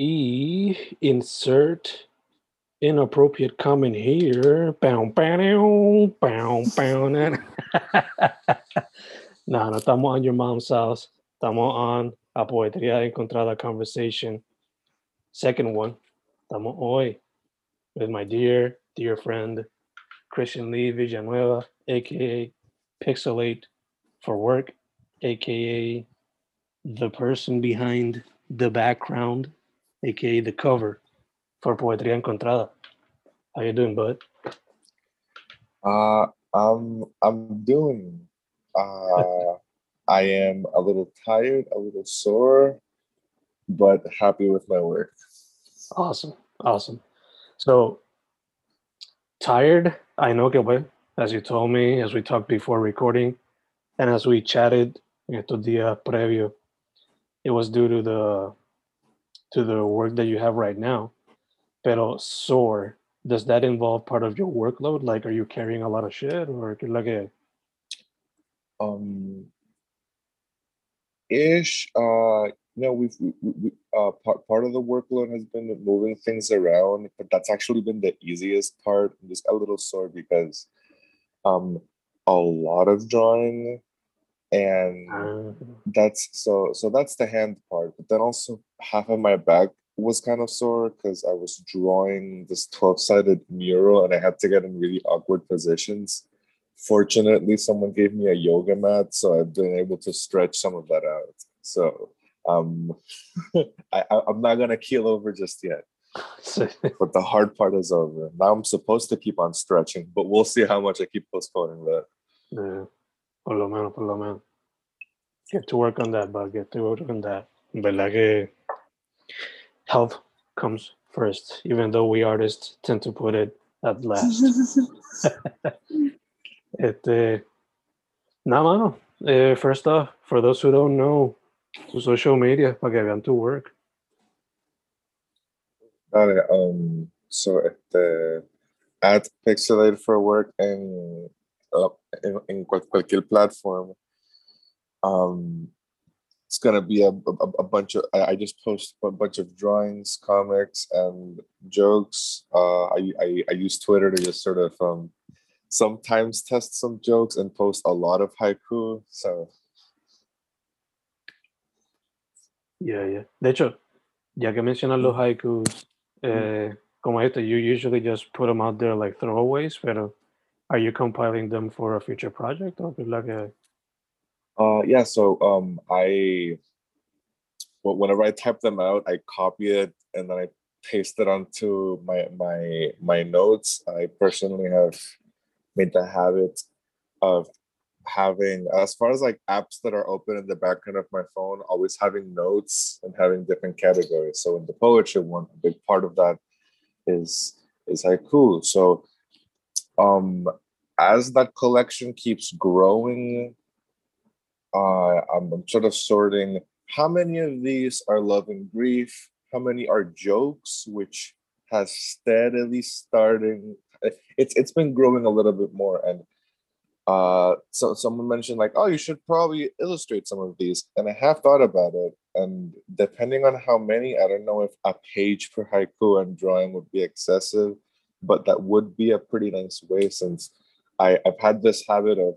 E insert inappropriate comment here. Bow, bow, bow, bow. no, no estamos on your mom's house. Estamos on a Poetría Encontrada Conversation. Second one. Estamos hoy with my dear, dear friend, Christian Lee Villanueva, aka Pixelated for Work, aka the person behind the background, aka the cover for Poetría Encontrada. How you doing, bud? Uh, I'm I'm doing. Uh, I am a little tired, a little sore, but happy with my work. Awesome, awesome. So tired. I know que well, as you told me, as we talked before recording, and as we chatted estos días previo, it was due to the to the work that you have right now. Pero sore, does that involve part of your workload? Like, are you carrying a lot of shit, or like a um ish uh know we've we, we, uh part, part of the workload has been moving things around but that's actually been the easiest part i'm just a little sore because um a lot of drawing and uh, that's so so that's the hand part but then also half of my back was kind of sore because i was drawing this 12-sided mural and i had to get in really awkward positions. Fortunately someone gave me a yoga mat so i've been able to stretch some of that out. So um I, I i'm not gonna keel over just yet. But the hard part is over. Now i'm supposed to keep on stretching but we'll see how much i keep postponing that. Yeah. Por lo menos, por lo menos. Get to work on that, but get to work on that. But like a health comes first, even though we artists tend to put it at last. este, nada, mano. Eh, first off, for those who don't know, tu social media para que vean tu work. Dale, um, so este, at Pixelated for Work en, uh, en, en cual, cualquier platform. Um, it's gonna be a, a, a bunch of. I, I just post a bunch of drawings, comics, and jokes. Uh, I, I I use Twitter to just sort of um, sometimes test some jokes and post a lot of haiku. So Yeah, yeah. De hecho, ya que mencionas los haikus, eh, como esto, you usually just put them out there like throwaways, pero are you compiling them for a future project or like a Uh, yeah, so um, I, whenever I type them out, I copy it and then I paste it onto my my my notes. I personally have made the habit of having, as far as like apps that are open in the background of my phone, always having notes and having different categories. So in the poetry one, a big part of that is is haiku. So um, as that collection keeps growing uh, I'm, I'm sort of sorting how many of these are love and grief, how many are jokes, which has steadily starting. It's it's been growing a little bit more, and uh, so someone mentioned like, oh, you should probably illustrate some of these, and I have thought about it, and depending on how many, I don't know if a page per haiku and drawing would be excessive, but that would be a pretty nice way since I, I've had this habit of,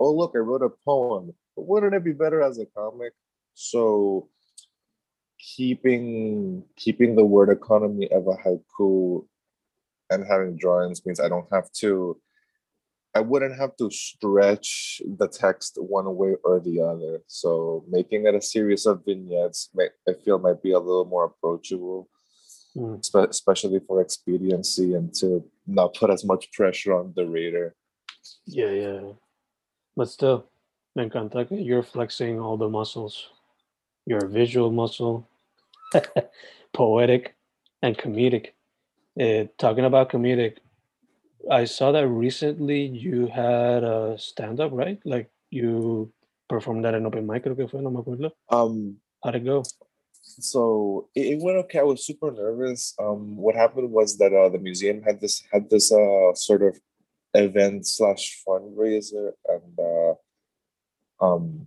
oh look, I wrote a poem but wouldn't it be better as a comic? So keeping keeping the word economy of a haiku and having drawings means I don't have to I wouldn't have to stretch the text one way or the other. So making it a series of vignettes, I feel might be a little more approachable, Mm. especially for expediency and to not put as much pressure on the reader. Yeah, yeah. But still, me encanta que you're flexing all the muscles. Your visual muscle, poetic, and comedic. Uh, talking about comedic, I saw that recently you had a stand up, right? Like you performed that in open mic, creo que fue, no me acuerdo. Um, How'd it go? So it, went okay. I was super nervous. Um, what happened was that uh, the museum had this had this uh sort of event slash fundraiser, and uh, um,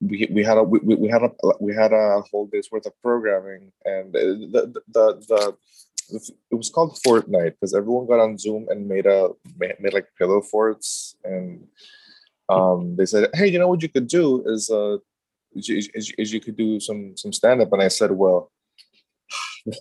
we, we had a we, we had a we had a whole day's worth of programming and the the the, the it was called Fortnite because everyone got on Zoom and made a made like pillow forts and um, they said, hey, you know what you could do is uh is, is, is you could do some some stand up and I said, well,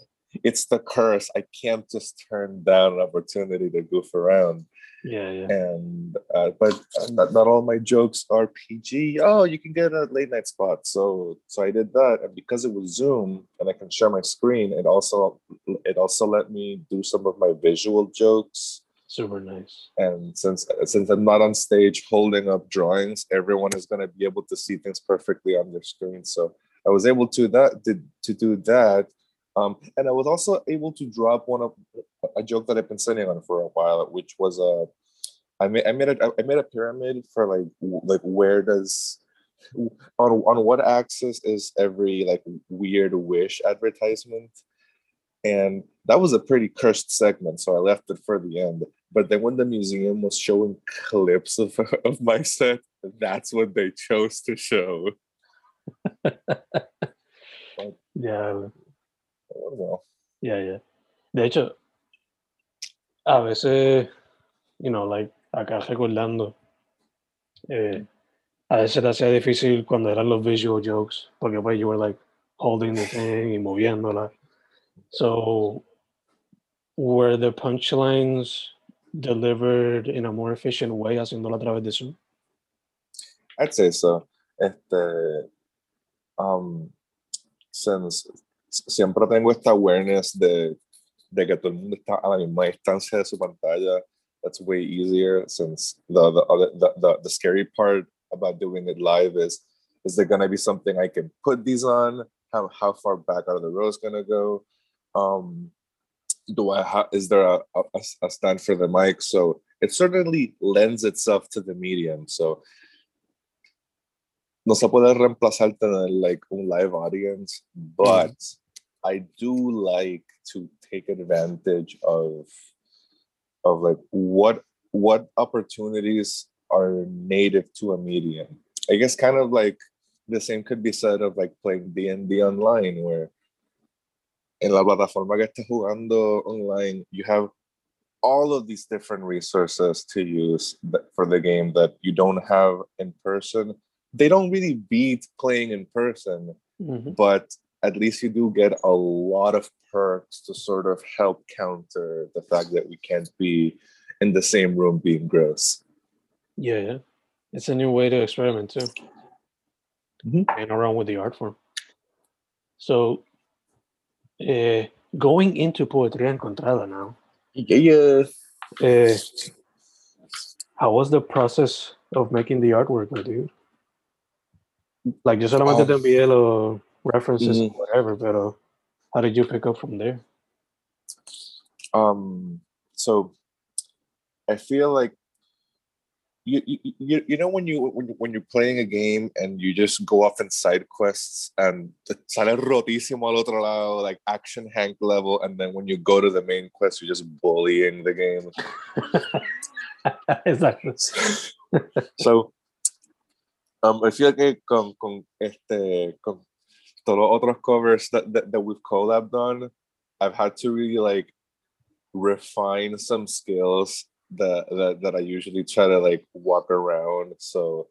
it's the curse. I can't just turn down an opportunity to goof around. Yeah, yeah. And uh, but uh, not, not all my jokes are PG. Oh, you can get a late night spot. So so I did that, and because it was Zoom and I can share my screen, it also it also let me do some of my visual jokes. Super nice. And since since I'm not on stage holding up drawings, everyone is going to be able to see things perfectly on their screen. So I was able to that to, to do that um, and I was also able to drop one of a joke that I've been sitting on for a while, which was a. Uh, made I made a I made a pyramid for like like where does on on what axis is every like weird wish advertisement, and that was a pretty cursed segment, so I left it for the end. But then when the museum was showing clips of of my set, that's what they chose to show. yeah, well. Yeah, yeah. De hecho, a veces, you know, like acá recordando, eh, a veces te hacía difícil cuando eran los visual jokes, porque pues you were like holding the thing y moviéndola. So, were the punchlines delivered in a more efficient way haciéndolo a través de Zoom? I'd say so. Este, um, since siempre tengo esta awareness de, de que todo el mundo está a la misma distancia de su pantalla. That's way easier since the the, other, the, the, the scary part about doing it live is is there going to be something I can put these on? How, how far back are the rows going to go? Um, do I have, is there a, a, a stand for the mic? So it certainly lends itself to the medium. So no se puede reemplazar tener like un live audience, but mm. I do like to take advantage of of like what what opportunities are native to a medium. I guess kind of like the same could be said of like playing D&D online where en la plataforma que estés jugando online, you have all of these different resources to use for the game that you don't have in person they don't really beat playing in person, mm-hmm. but at least you do get a lot of perks to sort of help counter the fact that we can't be in the same room being gross. Yeah, yeah. It's a new way to experiment too. Mm-hmm. And around with the art form. So uh, going into Poetria Encontrada now. Yeah. Uh, how was the process of making the artwork, my dude? Like yo solamente te envié los references mm-hmm. whatever, pero how did you pick up from there? Um, so I feel like you, you, you know when you when, when you're playing a game and you just go off in side quests and sale rotísimo al otro lado like action hank level and then when you go to the main quest you're just bullying the game. Exactly so Um, I feel que con, con, este, con todos los otros covers that, that, that we've collabed on, I've had to really like refine some skills that, that that I usually try to like walk around. So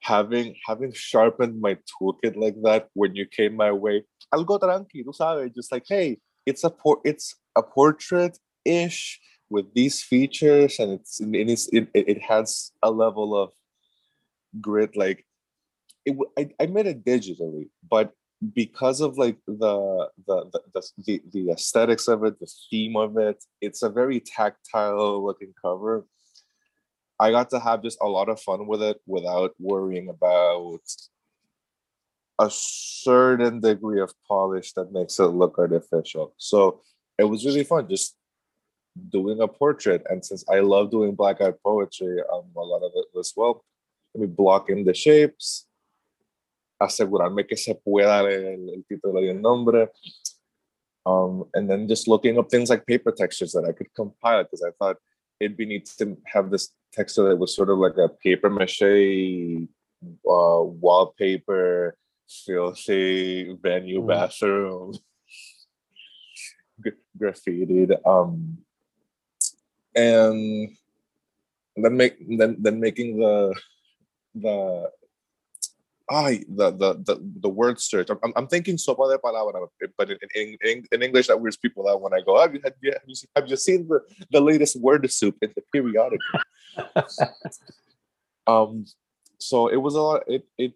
having having sharpened my toolkit like that when you came my way, algo tranqui, tú sabes, just like hey, it's a por- it's a portrait ish with these features, and it's and it's it, it has a level of grit like it I, I made it digitally but because of like the the, the the the aesthetics of it the theme of it it's a very tactile looking cover. I got to have just a lot of fun with it without worrying about a certain degree of polish that makes it look artificial. So it was really fun just doing a portrait and since i love doing black art poetry um a lot of it as well let me block in the shapes, asegurarme que se pueda leer el, el título y el nombre. Um, and then just looking up things like paper textures that I could compile because I thought it'd be neat to have this texture that was sort of like a paper mache uh, wallpaper, filthy venue Mm. bathroom, gra- graffitied, um, and then make then then making the the ah the the the, the word search. I'm, I'm- thinking sopa de palabra, but in, in, in, in English that weirds people out when I go, have you, have you, have you, seen, have you seen the, the latest word soup in the periodical? um so it was a lot it it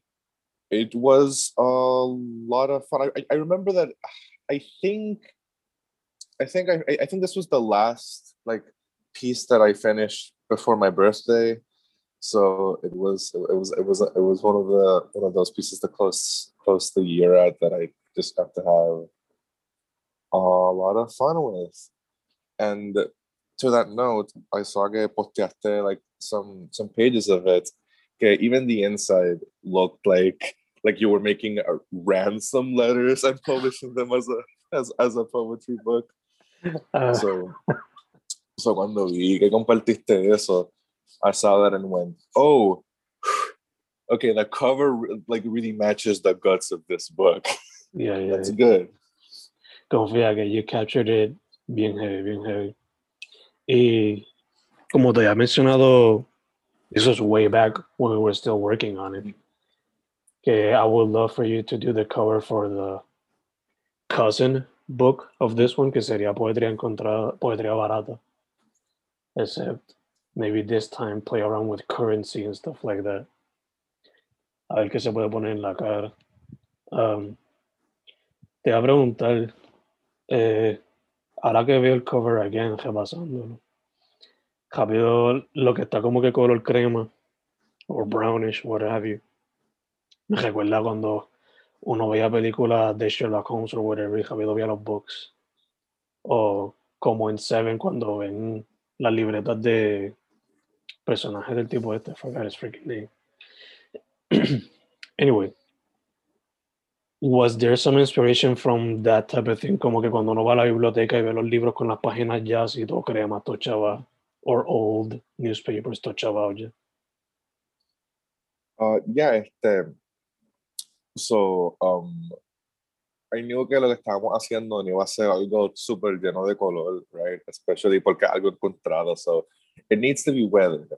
it was a lot of fun i, I remember that i think i think I, I think this was the last like piece that i finished before my birthday so it was it was it was it was one of the one of those pieces to close close the year out that i just have to have a lot of fun with. And to that note i saw que posteaste like some some pages of it okay even the inside looked like like you were making ransom letters and publishing them as a as, as a poetry book. Uh, so so cuando vi que compartiste eso i saw that and went oh okay the cover like really matches the guts of this book yeah, yeah. that's good Confía que you captured it bien heavy, bien heavy. Y como te había mencionado, this was way back when we were still working on it. Okay, I would love for you to do the cover for the cousin book of this one, que sería Poetría Encontrada, Poetría Barata. Except maybe this time play around with currency and stuff like that. A ver qué se puede poner en la cara. Um, te voy a preguntar, eh, ahora que veo el cover again, repasándolo, rápido lo que está como que color crema o brownish, what have you. Me recuerda cuando uno veía películas de Sherlock Holmes o whatever y rápido veía los books. O como en Seven cuando ven las libretas de personajes del tipo este, forgot his freaking name. anyway, was there some inspiration from that type of thing? Como que cuando uno va a la biblioteca y ve los libros con las páginas ya así todo crema, todo chava, or old newspapers, todo chavado ya. Uh, yeah, este. So, um, I knew que lo que estábamos haciendo no iba a ser algo súper lleno de color, right? Especially porque algo encontrado, so it needs to be weathered.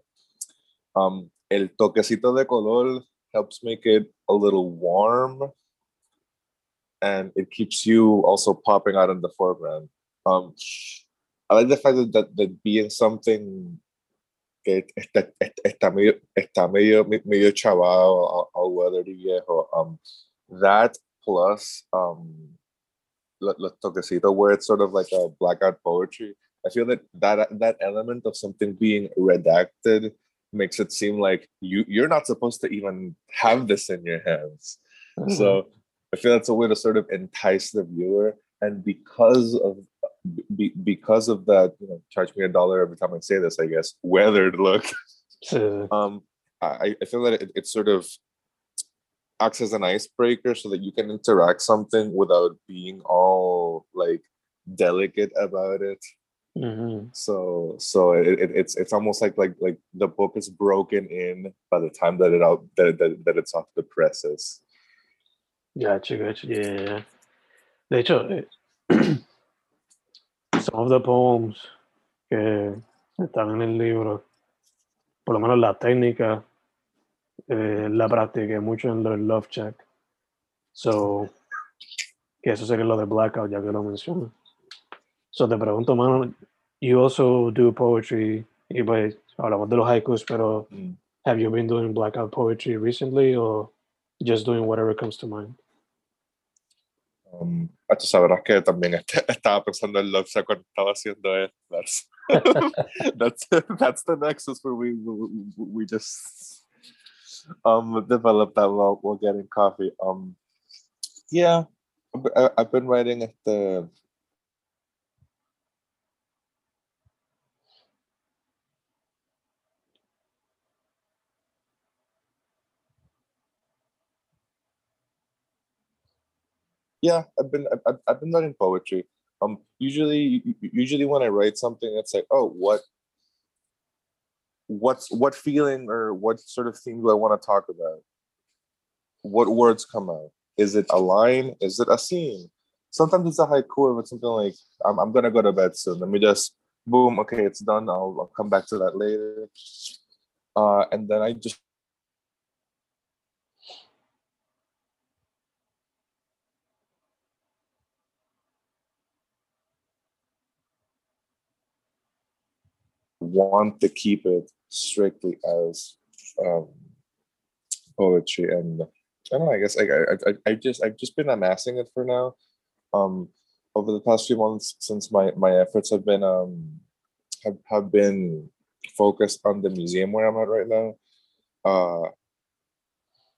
Um, el toquecito de color helps make it a little warm, and it keeps you also popping out in the foreground. Um, I like the fact that, that, that being something que está, está, medio, está medio, medio chavado, all, weathered y viejo. Um, that plus um, los toquecitos where it's sort of like a blackout poetry. I feel that that that element of something being redacted makes it seem like you you're not supposed to even have this in your hands. So I feel that's a way to sort of entice the viewer, and because of be, because of that, you know, charge me a dollar every time I say this. I guess weathered look. Um, I, I feel that it, it sort of acts as an icebreaker so that you can interact something without being all like delicate about it. Ujú. So so it, it, it's it's almost like like like the book is broken in by the time that it out that, that, that it's off the presses. Gotcha, gotcha. Yeah. De hecho, eh, some of the poems que están en el libro, por lo menos la técnica, eh, la practiqué mucho en el Love Shack. So, que eso sería lo de Blackout, ya que lo menciono. So, te pregunto, mano, you also do poetry, y pues hablamos de los haikus, pero Mm. have you been doing Blackout poetry recently or just doing whatever comes to mind? Um, ah, tú sabrás que también est- estaba pensando en Love Shack cuando estaba haciendo esto. That's, that's, that's the nexus where we, we, we just um, developed that while, while getting coffee. Um, yeah, I've- I've been writing at the yeah i've been I've- i've, been writing poetry um usually usually when i write something it's like oh what what's what feeling or what sort of theme do i want to talk about what words come out? Is it a line? Is it a scene? Sometimes it's a haiku if it's something like, I'm, I'm gonna go to bed soon. Let me just boom, okay, it's done. I'll, I'll come back to that later. Uh, and then I just want to keep it strictly as um, poetry and I don't know. I guess I, I, I, just I've just been amassing it for now. Um, over the past few months, since my my efforts have been um have, have been focused on the museum where I'm at right now. Uh,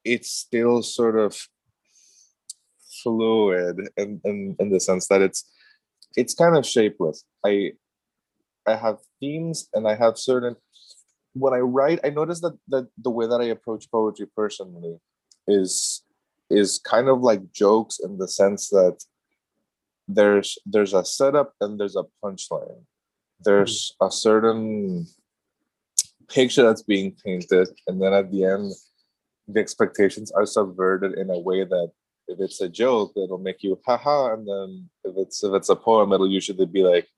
it's still sort of fluid in, in in the sense that it's it's kind of shapeless. I I have themes and I have certain when I write, I notice that that the way that I approach poetry personally is is kind of like jokes in the sense that there's there's a setup and there's a punchline. There's a certain picture that's being painted, and then at the end, the expectations are subverted in a way that if it's a joke, it'll make you haha, and then if it's if it's a poem, it'll usually be like,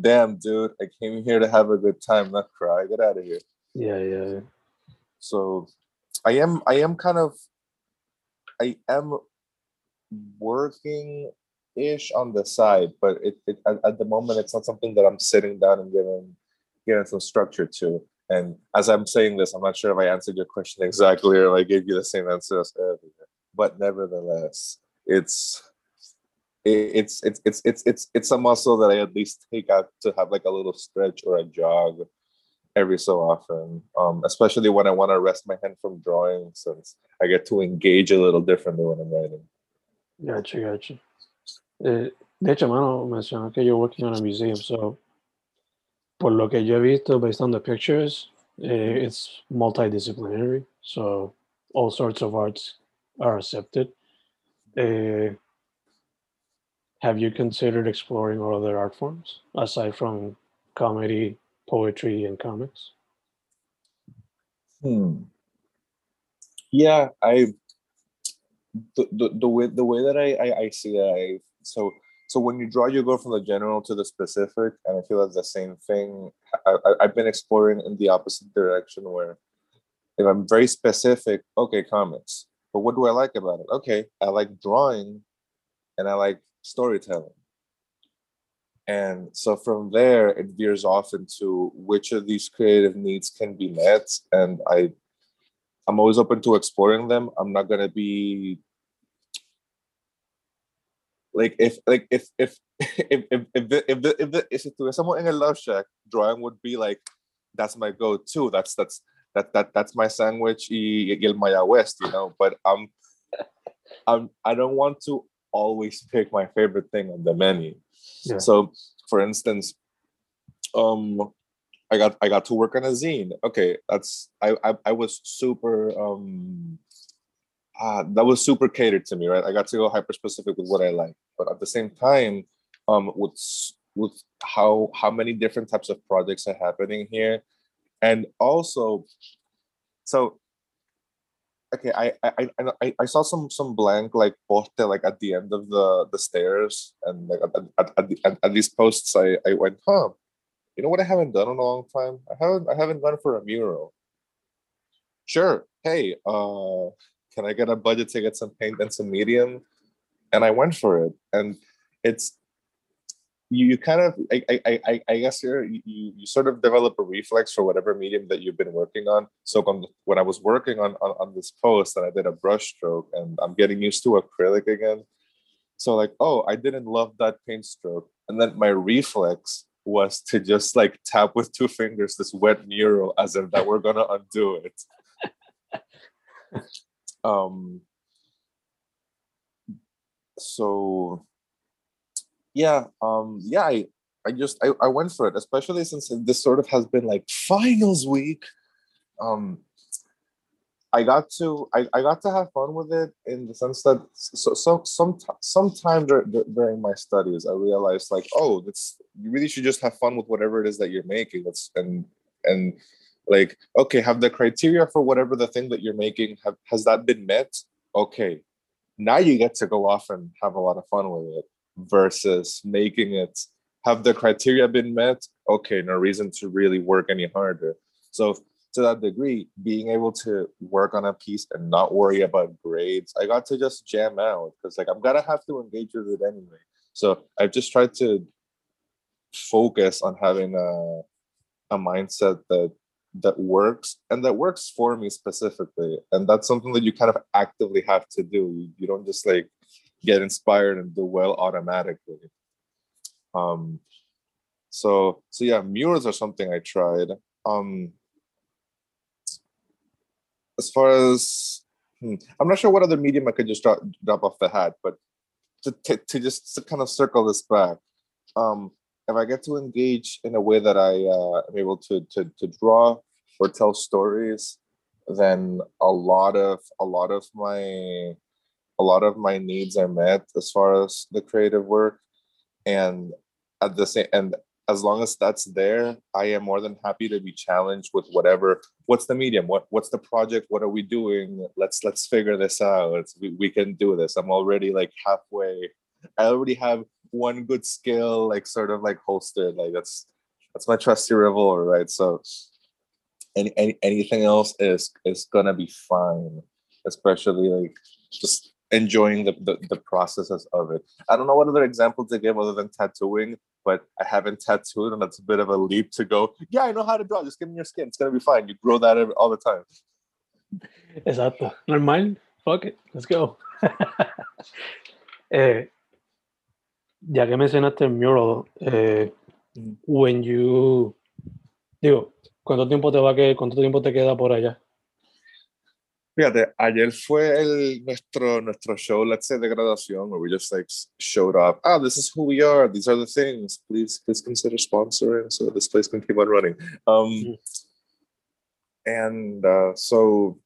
"Damn, dude, I came here to have a good time, not cry. Get out of here." Yeah, yeah. So, I am I am kind of I am working ish on the side, but it, it at, at, the moment it's not something that I'm sitting down and giving giving some structure to. And as I'm saying this, I'm not sure if I answered your question exactly or if I gave you the same answer as earlier. But nevertheless, it's it's it's it's it's it's it's a muscle that I at least take out to have like a little stretch or a jog every so often. Um, especially when I want to rest my hand from drawing, since I get to engage a little differently when I'm writing. Gotcha, gotcha. Eh, de hecho, mano, mencionó que you're working on a museum, so por lo que yo he visto based on the pictures, eh, it's multidisciplinary, so all sorts of arts are accepted. Uh, have you considered exploring all other art forms aside from comedy, poetry, and comics? Hmm. Yeah, I the, the, the way the way that I, I, I see it, I so so when you draw, you go from the general to the specific, and I feel that's the same thing. I, I, I've been exploring in the opposite direction, where if I'm very specific, okay, comics. But what do I like about it? Okay, I like drawing, and I like storytelling. And so from there, it veers off into which of these creative needs can be met, and I I'm always open to exploring them. I'm not gonna be like if like if if if if if the, if, the, if, the, if if someone in a love shack drawing would be like that's my go-to that's that's that that that's my sandwich y el Maya West you know but I'm I'm I don't want to always pick my favorite thing on the menu yeah. so for instance um I got I got to work on a zine okay that's I I, I was super um uh, that was super catered to me, right? I got to go hyper specific with what I like, but at the same time, um, with with how how many different types of projects are happening here, and also, so okay, I I I I saw some some blank like poste like at the end of the the stairs, and like at at, at, the, at, at these posts, I I went, huh, you know what I haven't done in a long time? I haven't I haven't gone for a mural. Sure. Hey, uh, can I get a budget to get some paint and some medium? And I went for it. And it's you, you kind of I, I, I, I guess you're, you you sort of develop a reflex for whatever medium that you've been working on. So when I was working on, on on this post and I did a brush stroke and I'm getting used to acrylic again. So like, oh, I didn't love that paint stroke. And then my reflex was to just like tap with two fingers this wet mural as if that we're gonna undo it. um so yeah um yeah i i just I, I went for it especially since this sort of has been like finals week. Um i got to i, I got to have fun with it in the sense that so, so some sometime during my studies i realized like oh that's you really should just have fun with whatever it is that you're making that's and and like okay have the criteria for whatever the thing that you're making have has that been met? Okay, now you get to go off and have a lot of fun with it versus making it have the criteria been met? Okay, no reason to really work any harder. So to that degree, being able to work on a piece and not worry about grades, I got to just jam out because like I'm gonna have to engage with it anyway. So I've just tried to focus on having a a mindset that that works and that works for me specifically. And that's something that you kind of actively have to do. You, you don't just like get inspired and do well automatically. Um so so yeah, murals are something I tried. Um as far as hmm, I'm not sure what other medium I could just drop drop off the hat, but to, to, to just to kind of circle this back, um, if I get to engage in a way that I uh, am able to, to to draw or tell stories, then a lot of a lot of my a lot of my needs are met as far as the creative work, and at the same and as long as that's there, I am more than happy to be challenged with whatever. What's the medium? What what's the project? What are we doing? Let's let's figure this out. We, we can do this. I'm already like halfway. I already have one good skill, like sort of like holstered. Like that's that's my trusty revolver, right? So any, any anything else is is gonna be fine, especially like just enjoying the, the, the processes of it. I don't know what other examples they give other than tattooing, but I haven't tattooed, and that's a bit of a leap to go. Yeah, I know how to draw. Just give me your skin; it's gonna be fine. You grow that all the time. Exacto. Normal. Fuck it. Let's go. eh, ya que mencionaste el mural, eh, mm. when you digo, ¿cuánto tiempo te va que cuánto tiempo te queda por allá? Fíjate, ayer fue el, nuestro, nuestro show, let's say, de graduación, where we just like showed up. Ah, this is who we are. These are the things. Please, please consider sponsoring so this place can keep on running. Um, mm. And uh, so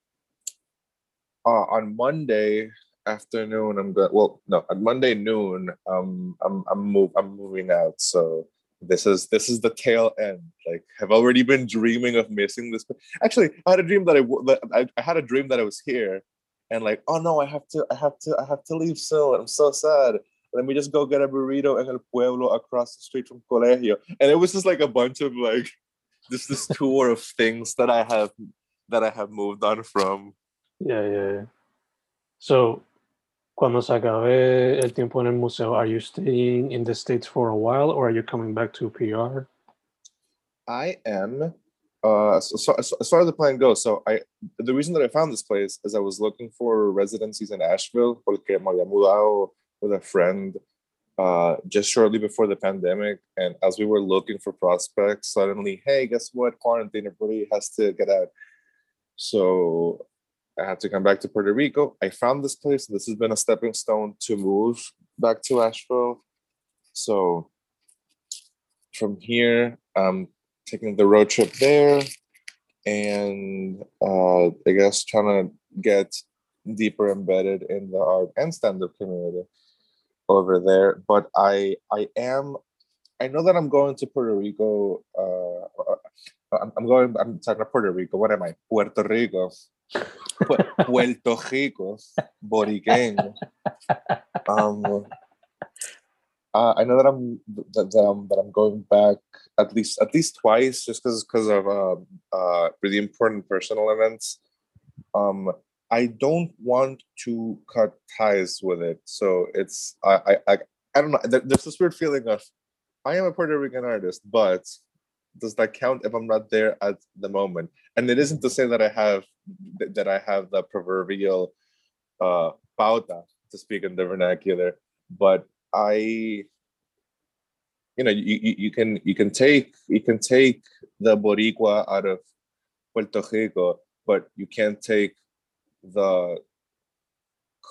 uh, on Monday afternoon, I'm going. Well, no, on Monday noon, um, I'm I'm move I'm moving out. So this is this is the tail end. Like have already been dreaming of missing this actually i had a dream that i that I, had a dream that i was here and like oh no i have to i have to i have to leave soon. I'm so sad. Let me just go get a burrito in el pueblo across the street from colegio. And it was just like a bunch of like just this tour of things that i have that i have moved on from. Yeah yeah, yeah. so cuando se acabe el tiempo en el museo, are you staying in the States for a while or are you coming back to PR? I am. Uh, so, so, as far as the plan goes, so I the reason that I found this place is I was looking for residencies in Asheville porque me había mudado with a friend uh, just shortly before the pandemic. And as we were looking for prospects, suddenly, hey, guess what? Quarantine, everybody has to get out. So I had to come back to Puerto Rico. I found this place. This has been a stepping stone to move back to Asheville. So from here, I'm taking the road trip there and uh, I guess trying to get deeper embedded in the art and stand-up community over there. But I I am I know that I'm going to Puerto Rico. Uh, I'm, I'm going. I'm talking about Puerto Rico. What am I? Puerto Rico Puerto Rico, Boriqueño. Um, uh, I know that I'm that, that, I'm that I'm going back at least at least twice, just because because of uh, uh, really important personal events. Um, I don't want to cut ties with it, so it's I I I, I don't know. There's this weird feeling of I am a Puerto Rican artist, but does that count if I'm not there at the moment? And it isn't to say that I have that I have the proverbial uh, pauta to speak in the vernacular, but I, you know, you, you, you can you can take you can take the Boricua out of Puerto Rico, but you can't take the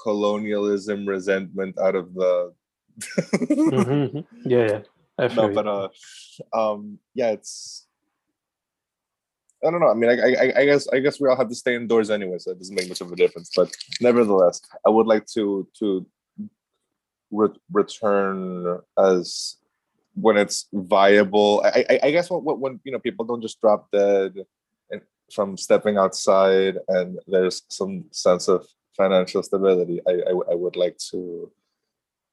colonialism resentment out of the mm-hmm. yeah, yeah no, but uh, um, yeah, it's. I don't know. I mean, I, I, I guess I guess we all have to stay indoors anyway, so it doesn't make much of a difference. But nevertheless, I would like to to re- return as when it's viable. I, I, I guess when, when you know people don't just drop dead and from stepping outside, and there's some sense of financial stability, I, I, I would like to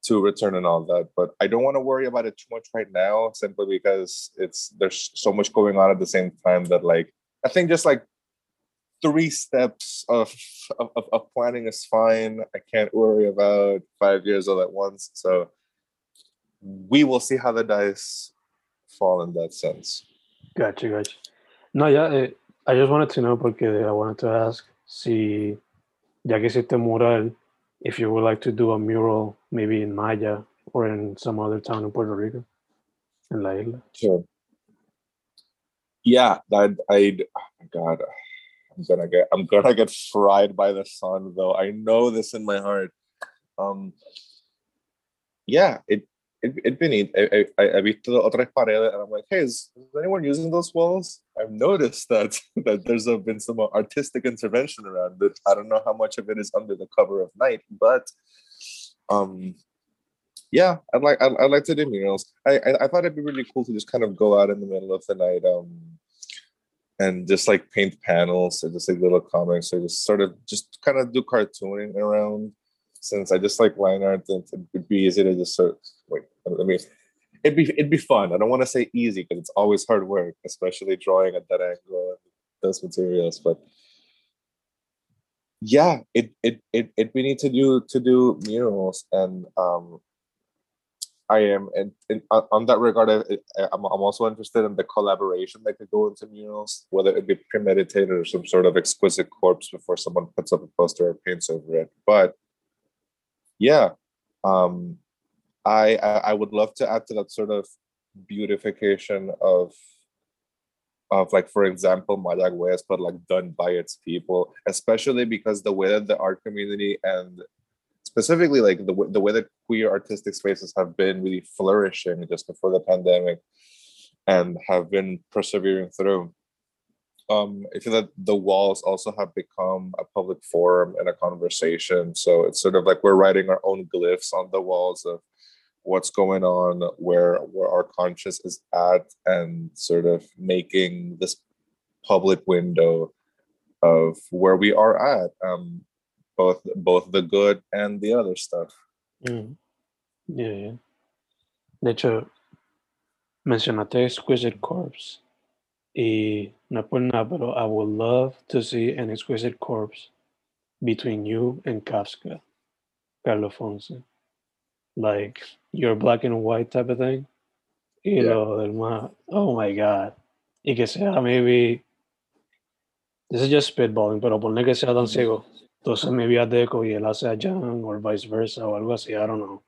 to return and all that. But I don't want to worry about it too much right now, simply because it's there's so much going on at the same time that like I think just like three steps of, of, of planning is fine. I can't worry about five years all at once. So we will see how the dice fall in that sense. Gotcha, gotcha. No, yeah, I just wanted to know porque I wanted to ask si, ya que hiciste mural, if you would like to do a mural maybe in Maya or in some other town in Puerto Rico, in La Isla. Sure. Yeah, that I'd Oh my God, I'm gonna get. I'm gonna get fried by the sun, though. I know this in my heart. Um. Yeah, it it it been neat. I I I visto otras paredes, and I'm like, hey, is, is anyone using those walls? I've noticed that that there's been some artistic intervention around it. I don't know how much of it is under the cover of night, but um yeah, I'd like I'd, I'd like to do murals. I, I I thought it'd be really cool to just kind of go out in the middle of the night, um, and just like paint panels or just like little comics or just sort of just kind of do cartooning around. Since I just like line art, and it'd be easy to just sort of wait. I mean, it'd be it'd be fun. I don't want to say easy because it's always hard work, especially drawing at that angle and those materials. But yeah, it it it, it we need to do to do murals and um I am, and, and on that regard, I, am I'm also interested in the collaboration that could go into murals, whether it be premeditated or some sort of exquisite corpse before someone puts up a poster or paints over it. But yeah, um, I, I would love to add to that sort of beautification of of like for example Mayagüez, but like done by its people, especially because the way that the art community and specifically like the, the way that queer artistic spaces have been really flourishing just before the pandemic and have been persevering through um, I feel that the walls also have become a public forum and a conversation. So it's sort of like we're writing our own glyphs on the walls of what's going on, where where our conscious is at, and sort of making this public window of where we are at. Um, both both the good and the other stuff. Mm. Yeah, yeah. De hecho, mencionaste Exquisite Corpse. Y no por nada, pero I would love to see an Exquisite Corpse between you and Kafka, Carlos Fonse. Like your black and white type of thing. Y Yeah. lo del más, oh my God. Y que sea maybe, this is just spitballing, pero ponle que sea tan ciego. Entonces maybe a Deco y él hace a Jan or vice versa o algo así, I don't know.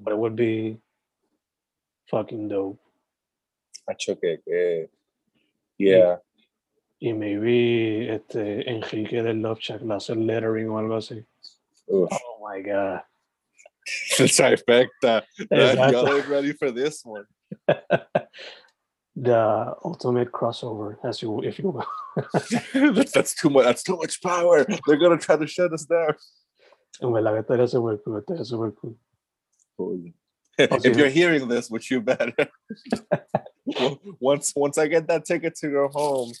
But it would be fucking dope. Macho que, que yeah. Y maybe este Enrique del Love Shack le hace lettering o algo así. Oh my god. The trifecta. Exacto. y'all ain't ready for this one. The ultimate crossover, as you if you will. that's, that's too much. That's too much power. They're gonna try to shut us down. En verdad que estaría super cool, super cool. Oh, if you're hearing this, which you better, once once I get that ticket to go home,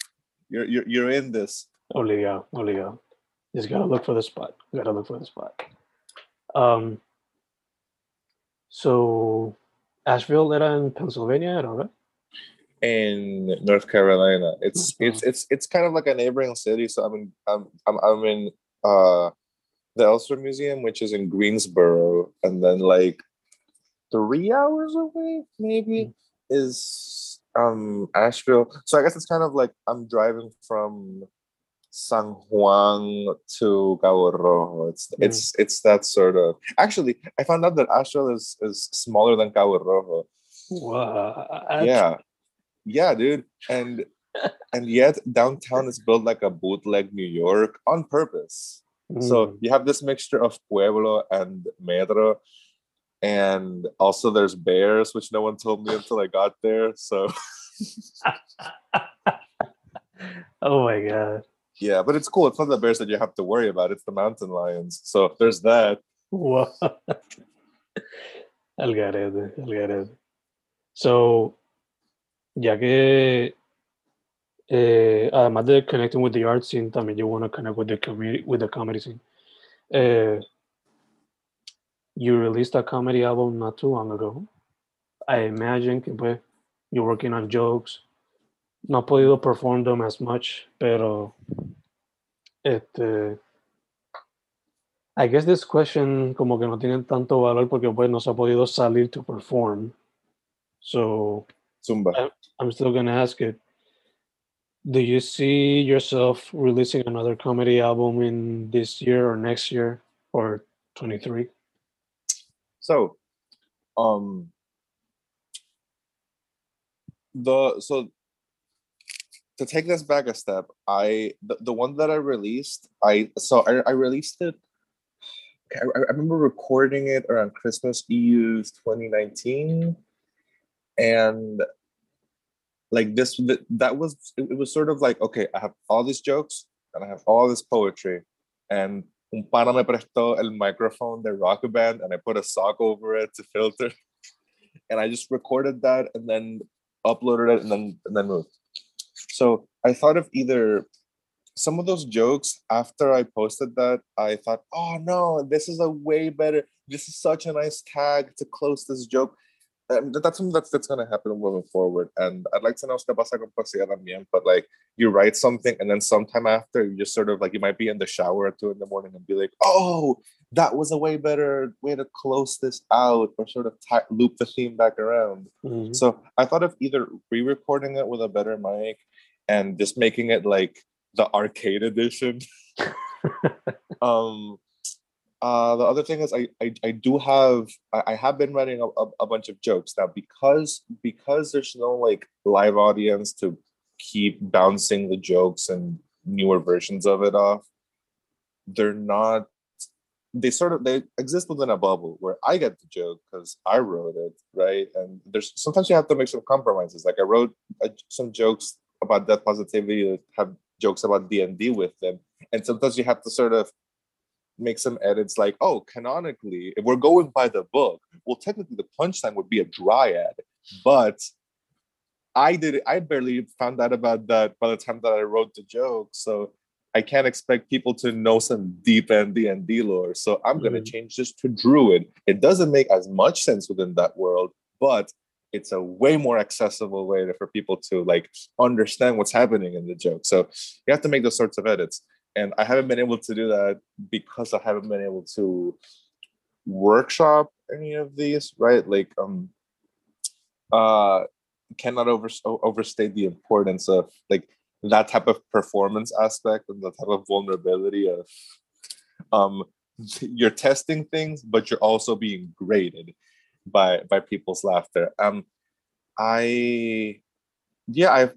you're you're you're in this. Obligado, obligado. Just gotta look for the spot. Gotta look for the spot. Um so Asheville era in Pennsylvania, era, right? in North Carolina. It's Mhm. it's it's it's kind of like a neighboring city. So I'm in I'm I'm, I'm in uh the Elsewhere Museum, which is in Greensboro, and then like three hours away, maybe is um Asheville. So I guess it's kind of like I'm driving from San Juan to Cabo Rojo. It's Mm. it's it's that sort of actually I found out that Asheville is is smaller than Cabo Rojo What? yeah yeah dude and and yet downtown is built like a bootleg new york on purpose so Mm. you have this mixture of pueblo and metro and also there's bears which no one told me until i got there so oh my god. Yeah but it's cool it's not the bears that you have to worry about it's the mountain lions so there's that Wow. Al garete. So, ya que eh, además de connecting with the art scene, también you want to connect with the community, with the comedy scene. uh, you released a comedy album not too long ago. I imagine que pues, you're working on jokes. No he podido perform them as much, pero este, I guess this question como que no tiene tanto valor porque pues no se ha podido salir to perform. So Zumba. I'm still gonna ask it. Do you see yourself releasing another comedy album in this year or next year or 23? So, um, the so to take this back a step, I the, the one that I released, I so I, I released it. I, I remember recording it around Christmas Eve 2019, and like this that was it was sort of like okay, I have all these jokes and I have all this poetry, and un pana me prestó el microphone the rock band and I put a sock over it to filter. And I just recorded that and then uploaded it and then and then moved. So I thought of either some of those jokes after I posted that, I thought, oh no, this is a way better, this is such a nice tag to close this joke um, that's something that's that's gonna happen moving forward. And I'd like to know pasa con poesía también. But like you write something and then sometime after you just sort of like you might be in the shower at two in the morning and be like, oh, that was a way better way to close this out or sort of t- loop the theme back around. Mm-hmm. So I thought of either re-recording it with a better mic and just making it like the arcade edition. um uh, the other thing is I, I, I do have I, have been writing a, a, a, bunch of jokes now because because there's no like live audience to keep bouncing the jokes and newer versions of it off. They're not they sort of they exist within a bubble where I get the joke because I wrote it right and there's sometimes you have to make some compromises like I wrote some jokes about death positivity have jokes about D and D with them and sometimes you have to sort of make some edits like, oh, canonically, if we're going by the book, well, technically the punchline would be a dryad, but I did I barely found out about that by the time that I wrote the joke. So I can't expect people to know some deep end D and D lore. So I'm gonna mm. change this to druid. It doesn't make as much sense within that world, but it's a way more accessible way for people to like understand what's happening in the joke. So you have to make those sorts of edits and I haven't been able to do that because I haven't been able to workshop any of these, right? Like, um, uh, cannot over overstate the importance of like that type of performance aspect and the type of vulnerability of um you're testing things but you're also being graded by by people's laughter um i yeah i've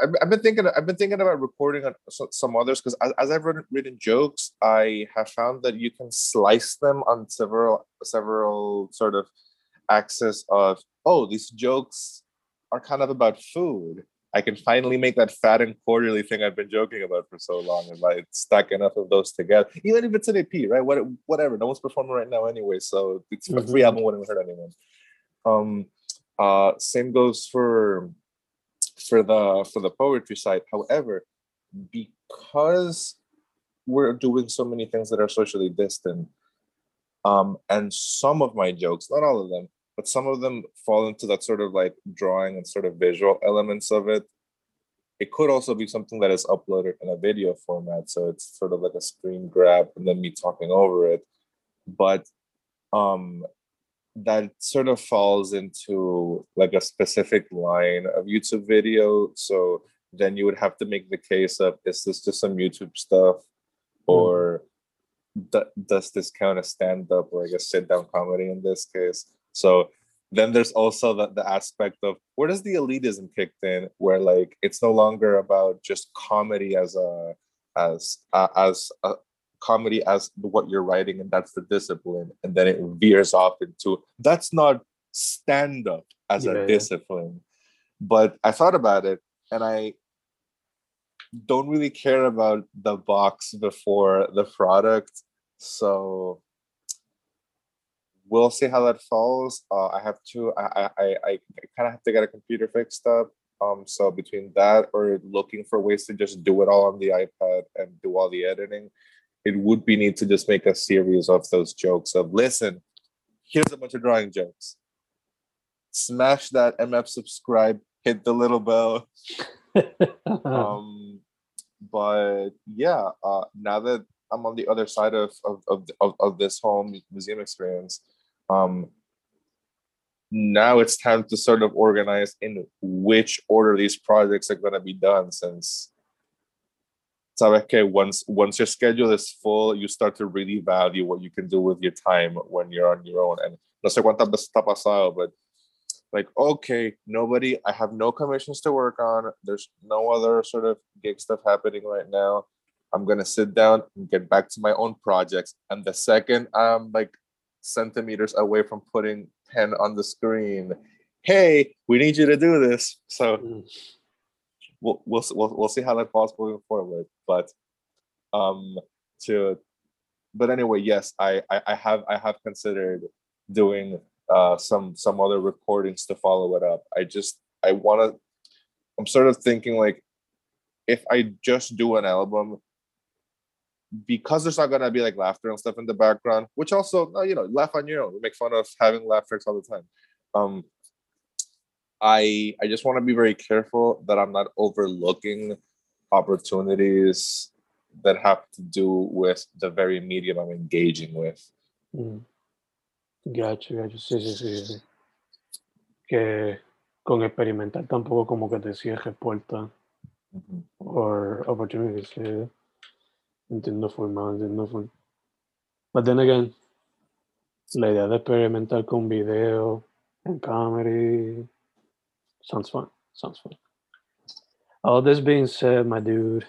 I've, I've been thinking. I've been thinking about recording on some others because as, as I've written, written jokes, I have found that you can slice them on several several sort of axes of oh these jokes are kind of about food. I can finally make that fat and quarterly thing I've been joking about for so long, and I stack enough of those together. Even if it's an EP, right? What, whatever. No one's performing right now anyway, so it's a free album wouldn't hurt anyone. Um, uh, same goes for for the for the poetry side. However, because we're doing so many things that are socially distant, um, and some of my jokes, not all of them, but some of them fall into that sort of like drawing and sort of visual elements of it. It could also be something that is uploaded in a video format, so it's sort of like a screen grab and then me talking over it. But um, that sort of falls into like a specific line of YouTube video. So then you would have to make the case of is this just some YouTube stuff or mm. does this count as stand up or I guess sit down comedy in this case? So then there's also the, the aspect of where does the elitism kicked in where like it's no longer about just comedy as a as uh, as a, comedy as what you're writing and that's the discipline and then it veers off into that's not stand up as yeah, a discipline. But i thought about it and i don't really care about the box before the product so we'll see how that falls. Uh, i have to i i i, I kind of have to get a computer fixed up um so between that or looking for ways to just do it all on the ipad and do all the editing it would be neat to just make a series of those jokes of listen, here's a bunch of drawing jokes. Smash that MF subscribe, hit the little bell. um, but yeah, uh, now that I'm on the other side of of of, of, of this whole museum experience, um, now it's time to sort of organize in which order these projects are going to be done since sabes que once once your schedule is full you start to really value what you can do with your time when you're on your own. And no sé cuántas veces está pasado but like okay nobody i have no commissions to work on. There's no other sort of gig stuff happening right now. I'm gonna sit down and get back to my own projects. And the second i'm like centimeters away from putting pen on the screen hey we need you to do this. So mm. We'll, we'll, we'll, see how that falls moving forward but um to but anyway yes I, I i have i have considered doing uh some some other recordings to follow it up i just i want to i'm sort of thinking like if i just do an album because there's not gonna be like laughter and stuff in the background, which also you know laugh on your own. We make fun of having laugh tracks all the time. Um, I I just want to be very careful that I'm not overlooking opportunities that have to do with the very medium I'm engaging with. Mm. Gacho, gacho, sí, sí, sí, sí. Que con experimentar tampoco como que te cierre puertas mm -hmm. or opportunities. Yeah. Entiendo full, man, entiendo full. But then again, la idea de experimentar con video and comedy sounds fun. Sounds fun. All this being said, my dude,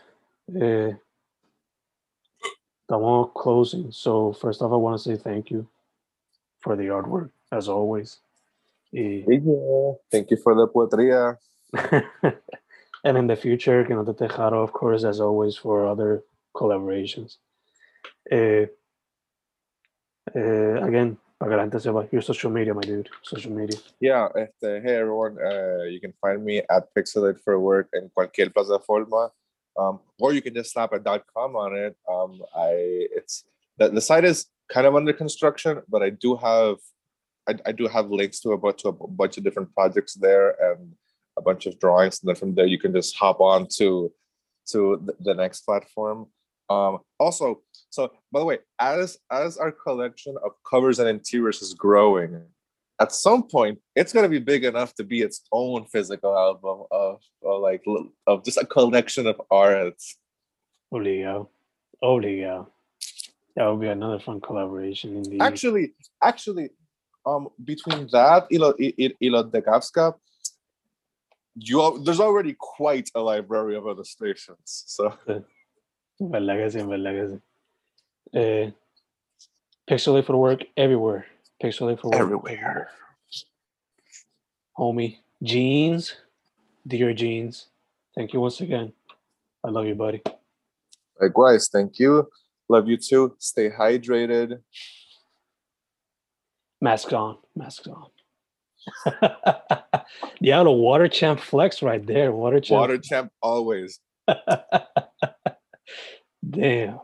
eh, estamos closing. So first off, I want to say thank you for the artwork, as always. Y, thank you for the poetría. and in the future, que no te tejaro, of course, as always, for other collaborations. Uh, uh, again, la gente your social media, my dude, social media. Yeah, este, hey everyone, uh, you can find me at Pixelated for Work in cualquier plataforma, um, or you can just slap a dot .com on it. Um, I it's the, the site is kind of under construction, but I do have I, I do have links to a bunch to a bunch of different projects there and a bunch of drawings, and then from there you can just hop on to to the, the next platform. Um, also, so by the way, as as our collection of covers and interiors is growing, at some point it's gonna be big enough to be its own physical album of, of like of just a collection of arts. Holy yeah, holy yeah, that would be another fun collaboration. Indeed. Actually, actually, um, between that, Ilo, Ilo Degavska, you there's already quite a library of other stations. So. ¿Verdad que sí? ¿Verdad que sí? Eh, Pixelate for the work everywhere. Pixelated for work everywhere. Homie, jeans, dear jeans. Thank you once again. I love you, buddy. Likewise, thank you. Love you too. Stay hydrated. Masks on. Masks on. yeah, the water champ flex right there. Water champ. Water champ always. Damn.